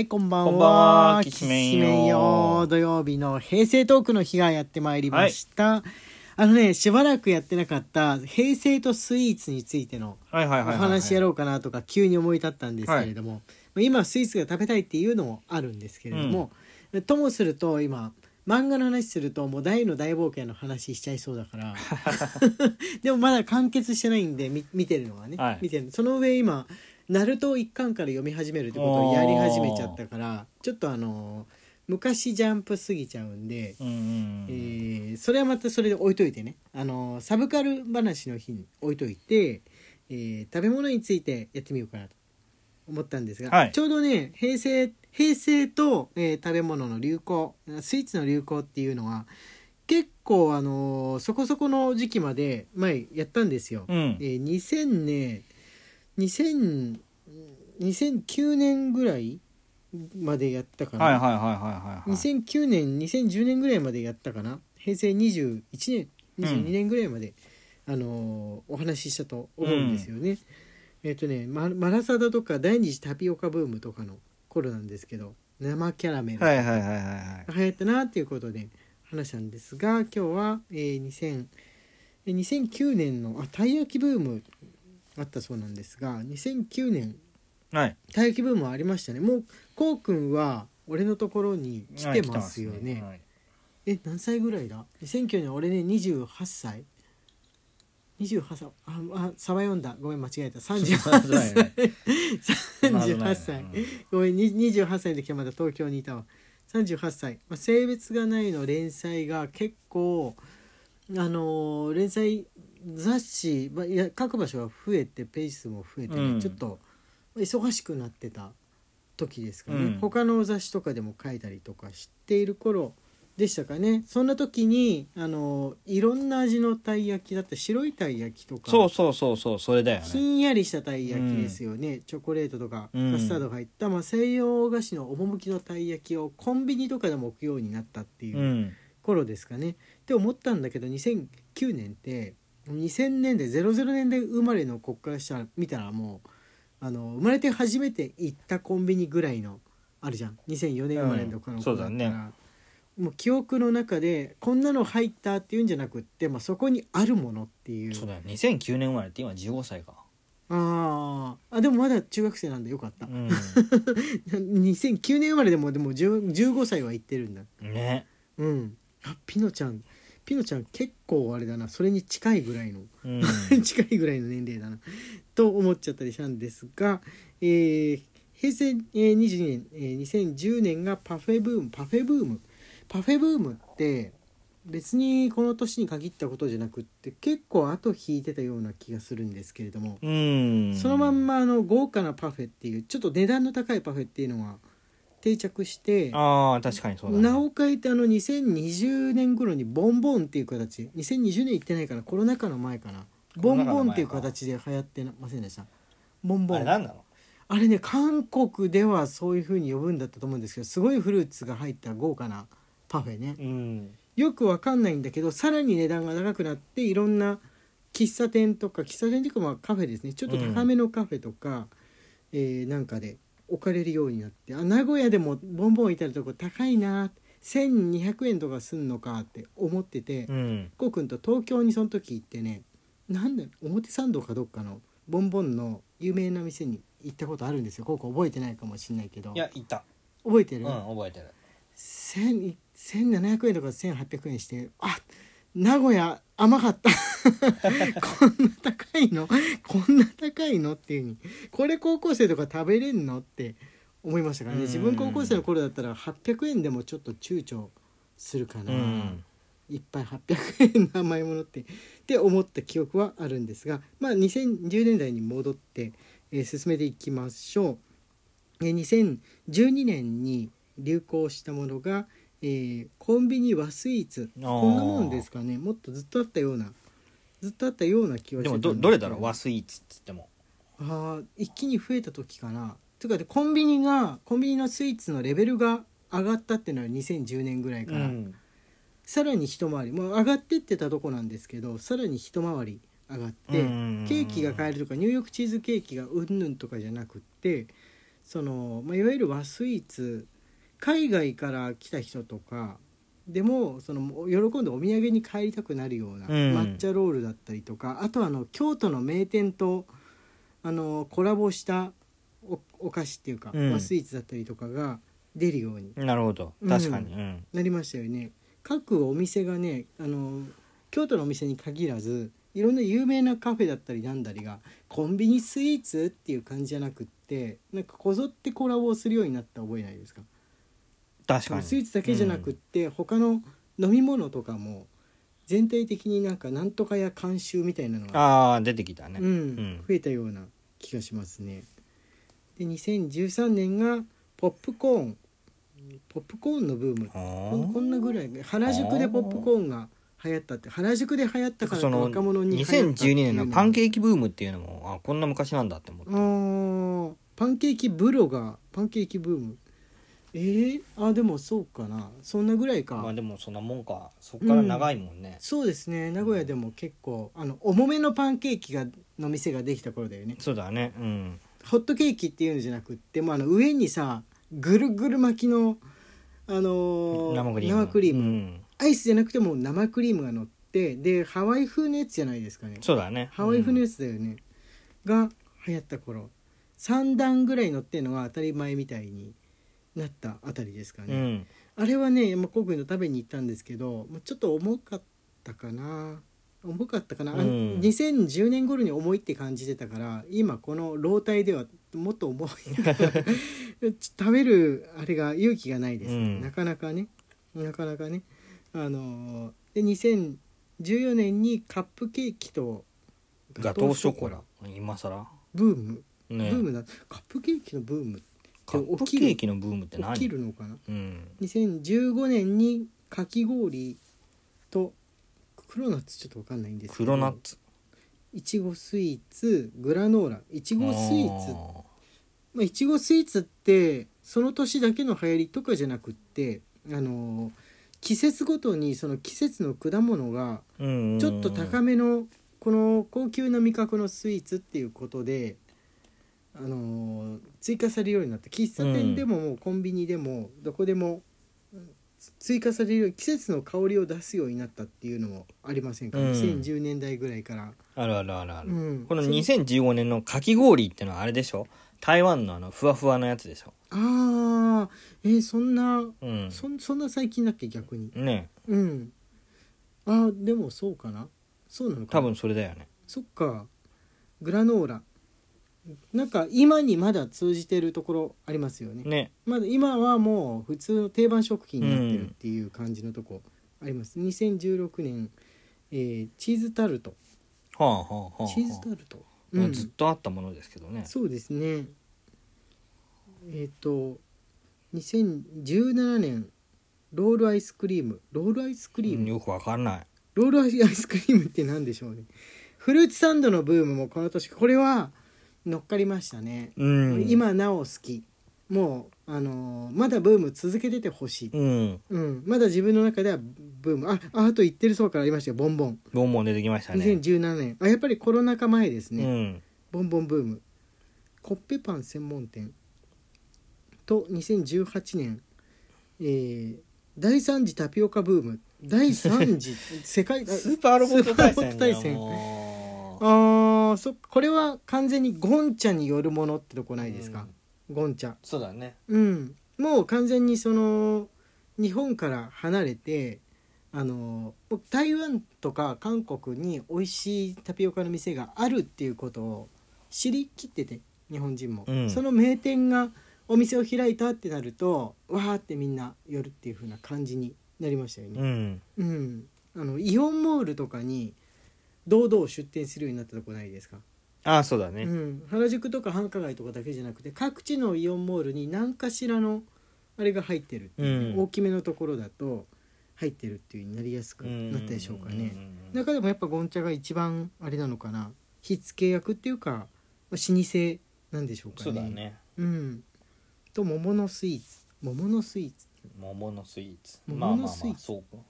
はい、こんばんは。こんばんはきしめんよきしめんよ土曜日の平成トークの日がやってまいりました。あのね、しばらくやってなかった平成とスイーツについてのおはいはいはいはい。話やろうかなとか急に思い立ったんですけれども、まあ今スイーツが食べたいっていうのもあるんですけれども、ともすると今漫画の話するともう大の大冒険の話しちゃいそうだから でもまだ完結してないんでみ見てるのはね、はい見てるその上今ナルトを一巻から読み始めるってことをやり始めちゃったからちょっとあの昔ジャンプすぎちゃうんで、うんうんえーそれはまたそれで置いといてね。あのサブカル話の日に置いといて、えー食べ物についてやってみようかなと思ったんですが、はい。ちょうどね平成平成と、えー食べ物の流行スイーツの流行っていうのは結構あのそこそこの時期まで前やったんですよ。うん。えー2000ね2000 2009年ぐらいまでやったかな、はいはいはいはいはいはい。2009年2010年ぐらいまでやったかな平成21年22年ぐらいまで、あのーお話ししたと思うんですよね。えっ、とねママラサダとか第二次タピオカブームとかの頃なんですけど生キャラメルがはいはいはいはいはい。流行ったなっていうことで話したんですが今日は、えー2000えー2009年のあたい焼きブームあったそうなんですが2009年はい。たい焼きブームはありましたね。もうこうくんは俺のところに来てますよね,、はい。え何歳ぐらいだ？2009年俺ね28歳。28歳。ああサバ読んだ。ごめん間違えた。38そうだよね。歳38歳。ごめんに28歳の時はまだ東京にいたわ。38歳、まあ、性別がないの連載が結構あのー連載雑誌、まあ、いや書く場所が増えてページ数も増えてね、うん。ちょっと忙しくなってた時ですかね、うん。他の雑誌とかでも書いたりとかしている頃でしたかね。そんな時にあのーいろんな味のたい焼きだった白いたい焼きとか。そうそうそうそう、それだよひね。んやりしたたい焼きですよね、チョコレートとかうん。カスタードが入った、まあ、西洋菓子の趣のたい焼きをコンビニとかでも置くようになったっていううん。頃ですかね、って思ったんだけど2009年って2000年で00年で生まれの子からしたら見たらもうあの生まれて初めて行ったコンビニぐらいのあるじゃん。2004年生まれの子の子だったら、うんそうだね。もう記憶の中でこんなの入ったっていうんじゃなくって、まあ、そこにあるものっていう。そうだよ。2009年生まれって今15歳か。あー。あでもまだ中学生なんでよかった、うん。2009年生まれでもでも10 15歳は行ってるんだ。ね。うん。あピノちゃんピノちゃん結構あれだなそれに近いぐらいのうん。近いぐらいの年齢だなと思っちゃったりしたんですが、えー平成、えー22年、えー2010年がパフェブームパフェブームパフェブームって別にこの年に限ったことじゃなくって結構後引いてたような気がするんですけれども、うん。そのまんまあの豪華なパフェっていうちょっと値段の高いパフェっていうのは定着してああ、確かにそうだね。なおかえってあの2020年頃にボンボンっていう形2020年行ってないからコロナ禍の前かな。ボンボンっていう形で流行ってませんでした？ボンボン。あれなんなの？あれね韓国ではそういう風に呼ぶんだったと思うんですけどすごいフルーツが入った豪華なパフェね。うん。よくわかんないんだけどさらに値段が高くなっていろんな喫茶店とか喫茶店っていうかまあカフェですね。ちょっと高めのカフェとか、えーなんかで置かれるようになってあ名古屋でもボンボンいたるとこ高いな1200円とかすんのかって思ってて、うん。こうくんと東京にその時行ってねなんだ表参道かどっかのボンボンの有名な店に行ったことあるんですよこうくん覚えてないかもしんないけどいや、いた。覚えてる、うん、覚えてる。1000 1700円とか1800円してあ名古屋甘かった。こんな高いの？こんな高いの？っていうに。これ高校生とか食べれんの？って思いましたからね。うん。自分高校生の頃だったら800円でもちょっと躊躇するかな、うん。いっぱい800円の甘いものってって思った記憶はあるんですがまあ2010年代に戻って、えー進めていきましょう。えー2012年に流行したものが、えーコンビニ和スイーツ。こんなもんですかね。もっとずっとあったようなずっとあったような気はしてたでもど、ど。れだろう？和スイーツっつっても。あー一気に増えた時かな。というかでコンビニがコンビニのスイーツのレベルが上がったっていうのは2010年ぐらいから、うん。さらに一回り。もう上がってってたとこなんですけどさらに一回り上がってうん。ケーキが買えるとかニューヨークチーズケーキがうんぬんとかじゃなくってその、まあ、いわゆる和スイーツ海外から来た人とかでもその喜んでお土産に帰りたくなるような抹茶ロールだったりとか、あとはあの京都の名店とあのコラボしたおお菓子っていうか、うん。和スイーツだったりとかが出るように。なるほど。確かに。うん。なりましたよね。各お店がねあの京都のお店に限らずいろんな有名なカフェだったりなんだりがコンビニスイーツっていう感じじゃなくってなんかこぞってコラボをするようになった覚えないですか？確かに。スイーツだけじゃなくって、他の飲み物とかも全体的になんかなんとかや監修みたいなのが、ああ出てきたね。うん。うん。増えたような気がしますね。で2013年がポップコーン。ポップコーンのブーム。あ。こんこんなぐらい原宿でポップコーンが流行ったって。原宿で流行ったから若者に流行ったっていう2012年のパンーケーキブームっていうのもあこんな昔なんだって思って。パンケーキブロがパンケーキブームえー、あでもそうかな。そんなぐらいか、まあでもそんなもんか。そっから長いもんね。そうですね。名古屋でも結構あの重めのパンケーキがの店ができた頃だよね。そうだね。うん。ホットケーキっていうのじゃなくってもうあの上にさぐるぐる巻きのあのー生クリーム。生クリーム。うん。アイスじゃなくても生クリームが乗ってでハワイ風のやつじゃないですかね。そうだね。ハワイ風のうんやつだよね、が流行った頃。3段ぐらい乗ってるのが当たり前みたいになったあたりですかね、うん。あれはね、まあ、コウ君の食べに行ったんですけど、まあ、ちょっと重かったかな。重かったかな、あうん。2010年頃に重いって感じてたから今この老体ではもっと重い。食べるあれが勇気がないですね、うん。なかなかね。なかなかね。あのーで2014年にカップケーキとガトーショコラ今更？ブーム、ね。ブームだ。カップケーキのブームってカップケーキのブームって何？起きるのかな？うん。2015年にかき氷と黒ナッツちょっと分かんないんですけど。黒ナッツ。いちごスイーツグラノーラ。いちごスイーツ。あまあいちごスイーツってその年だけの流行りとかじゃなくってあのー季節ごとにその季節の果物がちょっと高めのこの高級な味覚のスイーツっていうことで、あのー追加されるようになって喫茶店でももうコンビニでもどこでもうん追加されるように季節の香りを出すようになったっていうのもありませんか、うん。2010年代ぐらいから。あるあるあるある、うん。この2015年のかき氷ってのはあれでしょ？台湾のあのふわふわのやつでしょ？ああえーそんなうん。そんそんな最近だっけ？逆に。ねうん。あーでもそうかな。そうなのかな？多分それだよね。そっか。グラノーラなんか今にまだ通じてるところありますよね。ね。まだ今はもう普通の定番食品になってるっていう感じのとこあります、2016年、えーチーズタルト。はあはあはあ、はあ、チーズタルト、まあうん。ずっとあったものですけどね。そうですね。えっ、と2017年ロールアイスクリーム。ロールアイスクリーム、うんよくわかんない。ロールアイスクリームって何でしょうね。フルーツサンドのブームもこの年。これは乗っかりましたね、うん。今なお好き。もうあのーまだブーム続けててほしい、うん。うん、まだ自分の中ではブーム。あああと言ってるそうからありましたよ。ボンボン。ボンボン出てきましたね。2017年。あやっぱりコロナ禍前ですね、うん。ボンボンブーム。コッペパン専門店。と2018年、えー第3次タピオカブーム。第3次世界スーパーロボット対戦スーパーロボット対戦。もあーそこれは完全にゴンチャによるものってとこないですか、ゴンチャ。そうだね。うん。もう完全にその日本から離れてあの台湾とか韓国に美味しいタピオカの店があるっていうことを知りきってて日本人も、うん。その名店がお店を開いたってなるとわーってみんな寄るっていう風な感じになりましたようね、ん。うん。あのイオンモールとかに堂々出店するようになったとこないですか？ああそうだね。うん、原宿とか繁華街とかだけじゃなくて各地のイオンモールに何かしらのあれが入ってるっていう、うん。大きめのところだと入ってるっていう風になりやすくなったでしょうかね、中でもやっぱゴンチャが一番あれなのかな。火付け役っていうか、まあ、老舗なんでしょうかね。そうだね。うん。と桃のスイーツ。桃のスイーツ。桃のスイーツ。桃まあまあまあのスイーツそうか。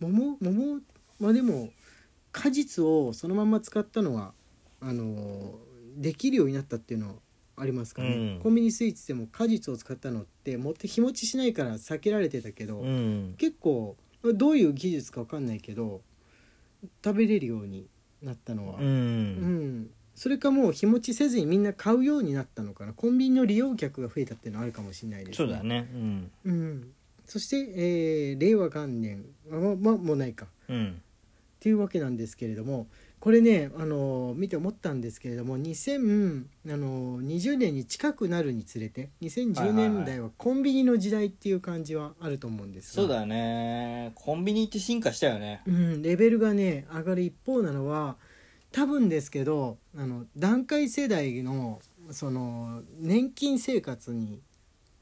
桃桃まあでも果実をそのまま使ったのはあのできるようになったっていうのはありますからね、うん。コンビニスイーツでも果実を使ったのって持って日持ちしないから避けられてたけど、うん。結構どういう技術か分かんないけど食べれるようになったのは、ううん。んそれかもう日持ちせずにみんな買うようになったのかな。コンビニの利用客が増えたっていうのはあるかもしれないですそうだね。うん。うん、そして、えー令和元年あままもうないか。うんっていうわけなんですけれどもこれね、あの見て思ったんですけれども2020年に近くなるにつれて2010年代はコンビニの時代っていう感じはあると思うんですが。そうだよね。コンビニって進化したよね。うん、レベルがね上がる一方なのは多分ですけどあの団塊世代のその年金生活に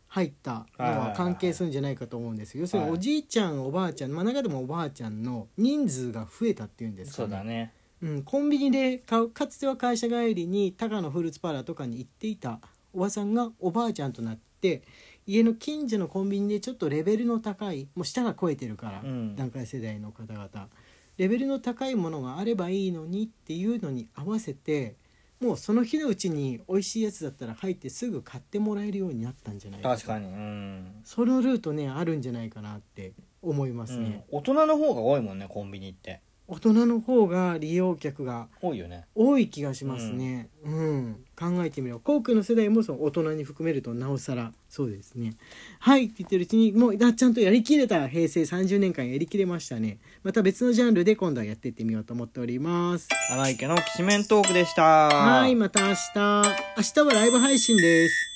入ったのは関係するんじゃないかと思うんですよ。要するにはいおじいちゃんおばあちゃん、まあ、中でもおばあちゃんの人数が増えたっていうんですかそうだね。うん、コンビニで買うかつては会社帰りに高野フルーツパーラーとかに行っていたおばさんがおばあちゃんとなって家の近所のコンビニでちょっとレベルの高いもう舌が超えてるから、うん。段階世代の方々。レベルの高いものがあればいいのにっていうのに合わせてもうその日のうちに美味しいやつだったら入ってすぐ買ってもらえるようになったんじゃないか。確かに。うん、そのルートねあるんじゃないかなって思いますうん。ね、大人の方が多いもんねコンビニって大人の方が利用客が多いよね。多い気がしますね、うん。考えてみれば航空の世代もその大人に含めるとなおさらそうですね。はいって言ってるうちにもうあちゃんとやりきれた平成30年間やりきれましたね。また別のジャンルで今度はやっていってみようと思っております。荒井家のきしめんトークでした。はいまた明日。明日はライブ配信です